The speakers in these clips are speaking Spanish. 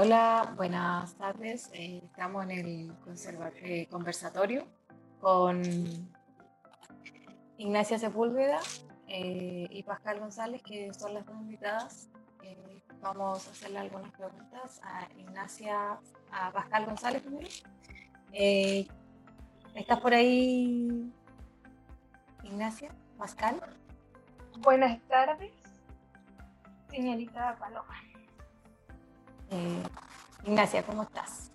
Hola, buenas tardes. Eh, estamos en el eh, conversatorio con Ignacia Sepúlveda eh, y Pascal González, que son las dos invitadas. vamos a hacerle algunas preguntas a Ignacia, a Pascal González primero. ¿Estás por ahí, Ignacia? Pascal. Buenas tardes, señorita Paloma. Ignacia, ¿cómo estás?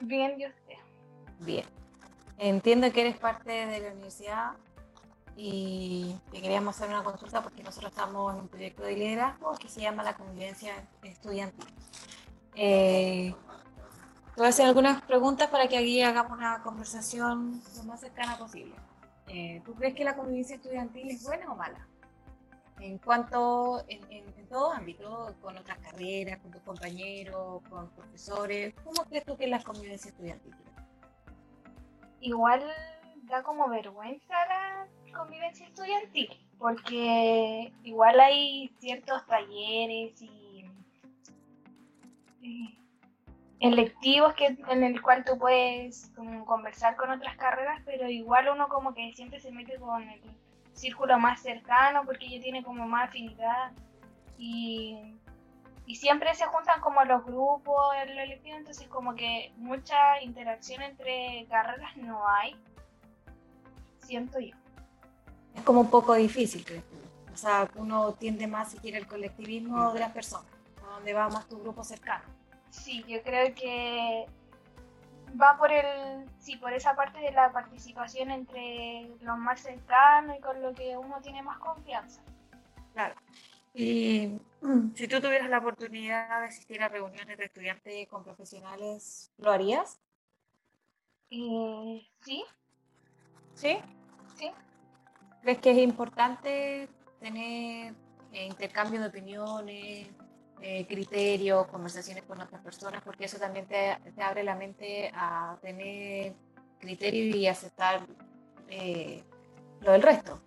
Bien, yo usted. Bien. Entiendo que eres parte de la universidad y te queríamos hacer una consulta porque nosotros estamos en un proyecto de liderazgo que se llama la convivencia estudiantil. Eh, te voy a hacer algunas preguntas para que aquí hagamos una conversación lo más cercana posible. Eh, ¿Tú crees que la convivencia estudiantil es buena o mala? En cuanto, en, en, todo ámbito, con otras carreras, con tus compañeros, con profesores, ¿cómo crees tú que es la convivencia estudiantil? Igual da como vergüenza la convivencia estudiantil, porque igual hay ciertos talleres y, electivos que, en el cual tú puedes conversar con otras carreras, pero igual uno como que siempre se mete con el círculo más cercano porque ella tiene como más afinidad y, y siempre se juntan como los grupos en lo electivo, entonces como que mucha interacción entre carreras no hay, siento yo. Es como un poco difícil, creo. O sea, uno tiende más a seguir el colectivismo de las personas, a donde va más tu grupo cercano. Sí, yo creo que va por el sí por esa parte de la participación entre los más cercanos y con lo que uno tiene más confianza. Claro. Y mm, si tú tuvieras la oportunidad de asistir a reuniones de estudiantes con profesionales lo harías eh, sí. Sí sí. Crees que es importante tener eh, intercambio de opiniones eh, criterios, conversaciones con otras personas, porque eso también te, te abre la mente a tener criterio y aceptar eh, lo del resto.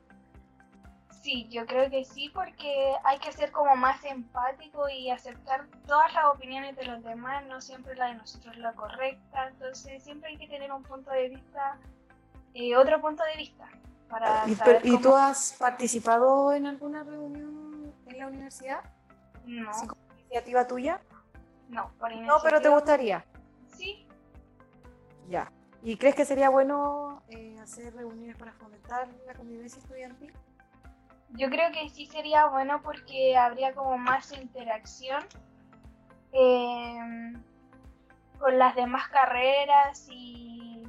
Sí, yo creo que sí, porque hay que ser como más empático y aceptar todas las opiniones de los demás, no siempre la de nosotros la correcta, entonces siempre hay que tener un punto de vista, eh, otro punto de vista. Para ¿Y, saber ¿Y tú has participado en alguna reunión en la universidad? No. Iniciativa tuya? No, por No, pero te gustaría. Sí. Ya. ¿Y crees que sería bueno eh, hacer reuniones para fomentar la convivencia estudiantil? Yo creo que sí sería bueno porque habría como más interacción em, con las demás carreras y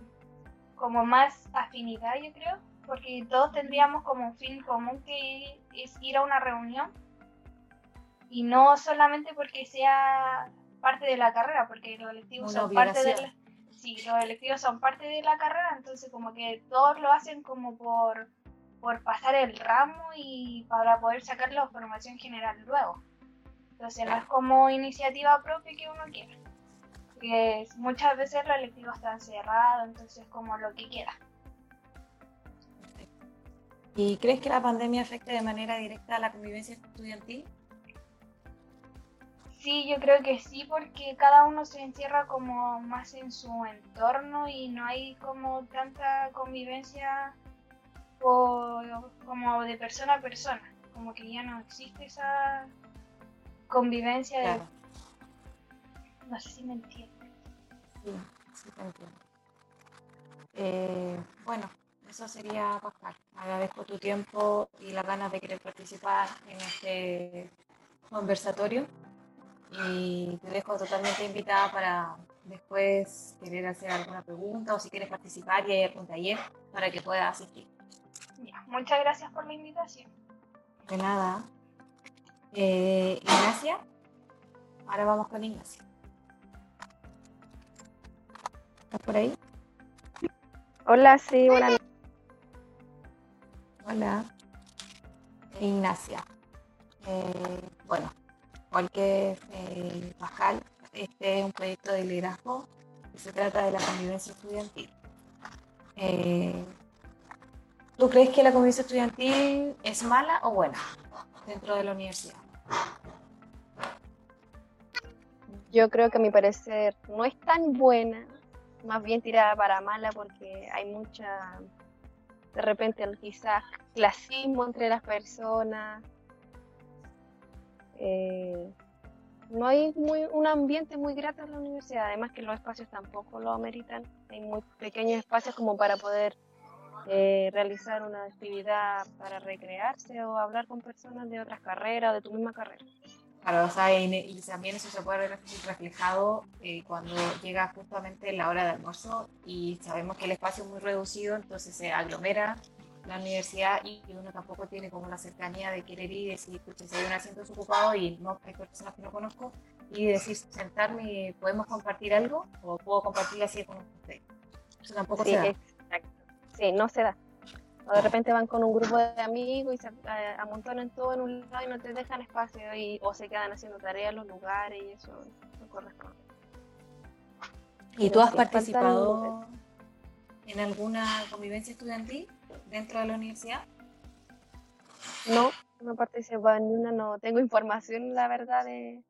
como más afinidad, yo creo, porque todos tendríamos como un fin común que es ir a una reunión y no solamente porque sea parte de la carrera, porque los electivos son parte de la, sí, los electivos son parte de la carrera, entonces como que todos lo hacen como por, por pasar el ramo y para poder sacar la formación general luego. Entonces no es como iniciativa propia que uno quiera. Porque muchas veces los electivos están cerrados, entonces como lo que quiera. ¿Y crees que la pandemia afecte de manera directa a la convivencia estudiantil? Sí, yo creo que sí, porque cada uno se encierra como más en su entorno y no hay como tanta convivencia como de persona a persona, como que ya no existe esa convivencia de... No sé si me entiendes. Sí, sí te entiendo. Eh, bueno, eso sería Pascal. Agradezco tu tiempo y las ganas de querer participar en este conversatorio y te dejo totalmente invitada para después querer hacer alguna pregunta o si quieres participar y hay algún taller para que puedas asistir. muchas gracias por la invitación. De nada. Eh, Ignacia, ahora vamos con Ignacia. ¿Estás por ahí? Hola, sí, hola. Hola. Ignacia. Eh, bueno, igual que eh, Pascal, este es un proyecto de liderazgo que se trata de la convivencia estudiantil. Eh, ¿Tú crees que la convivencia estudiantil es mala o buena dentro de la universidad? yo creo que a mi parecer no es tan buena, más bien tirada para mala porque hay mucha, de repente quizás clasismo entre las personas. Eh, no hay muy, un ambiente muy grato en la universidad, además que los espacios tampoco lo ameritan. Hay muy pequeños espacios como para poder eh, realizar una actividad para recrearse o hablar con personas de otras carreras o de tu misma carrera. Claro, o sea, y, también eso se puede ver reflejado eh, cuando llega justamente la hora de almuerzo y sabemos que el espacio es muy reducido, entonces se aglomera la universidad y uno tampoco tiene como la cercanía de querer ir y decir, escucha, si hay un asiento desocupado y no hay personas que no conozco, y decir, sentarme, ¿podemos compartir algo? ¿O puedo compartir así con usted? Eso tampoco se da. Exacto. Sí, no se da. O de repente van con un grupo de amigos y se amontonan todo en un lado y no te dejan espacio y, o se quedan haciendo tareas en los lugares y eso no corresponde. ¿Y tú has participado en alguna convivencia estudiantil? Dentro de la universidad? No, no participo en una, no tengo información, la verdad, de...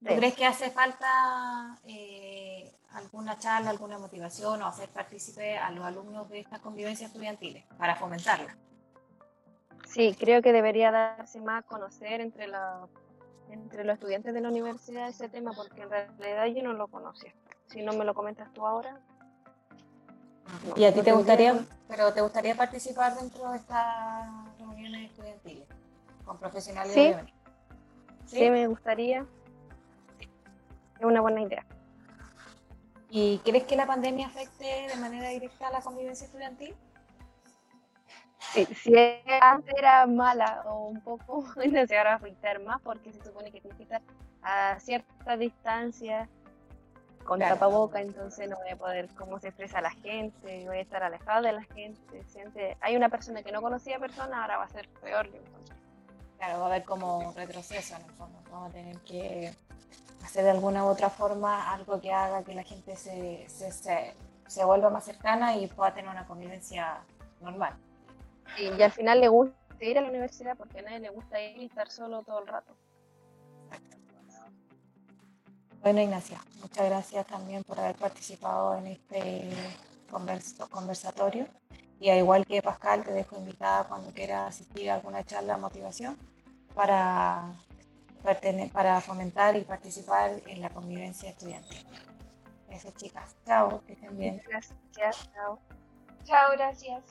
¿Tú crees que hace falta eh, alguna charla, alguna motivación o hacer partícipe a los alumnos de estas convivencias estudiantiles para fomentarla? Sí, creo que debería darse más a conocer entre, la, entre los estudiantes de la universidad ese tema, porque en realidad yo no lo conocía. Si no me lo comentas tú ahora, ¿Y a ti te gustaría, pero te gustaría participar dentro de estas reuniones estudiantiles con profesionales? Sí, ¿Sí? me gustaría. Es una buena idea. ¿Y crees que la pandemia afecte de manera directa a la convivencia estudiantil? Sí, si antes era mala o un poco, se va a afectar más porque se supone que tienes que estar a cierta distancia con tapaboca, entonces no voy a poder cómo se expresa la gente, voy a estar alejado de la gente. Siente, hay una persona que no conocía persona, ahora va a ser peor. Claro, va a haber como retroceso en el fondo. Vamos a tener que hacer de alguna u otra forma algo que haga que la gente se, se, se, vuelva más cercana y pueda tener una convivencia normal. Y, al final le gusta ir a la universidad porque a nadie le gusta ir y estar solo todo el rato. Bueno, Ignacia, muchas gracias también por haber participado en este conversatorio. Y al igual que Pascal, te dejo invitada cuando quieras asistir a alguna charla de motivación para, para fomentar y participar en la convivencia estudiantil. Eso, chicas. Chao, que estén bien. Gracias. Chao. Chao, gracias.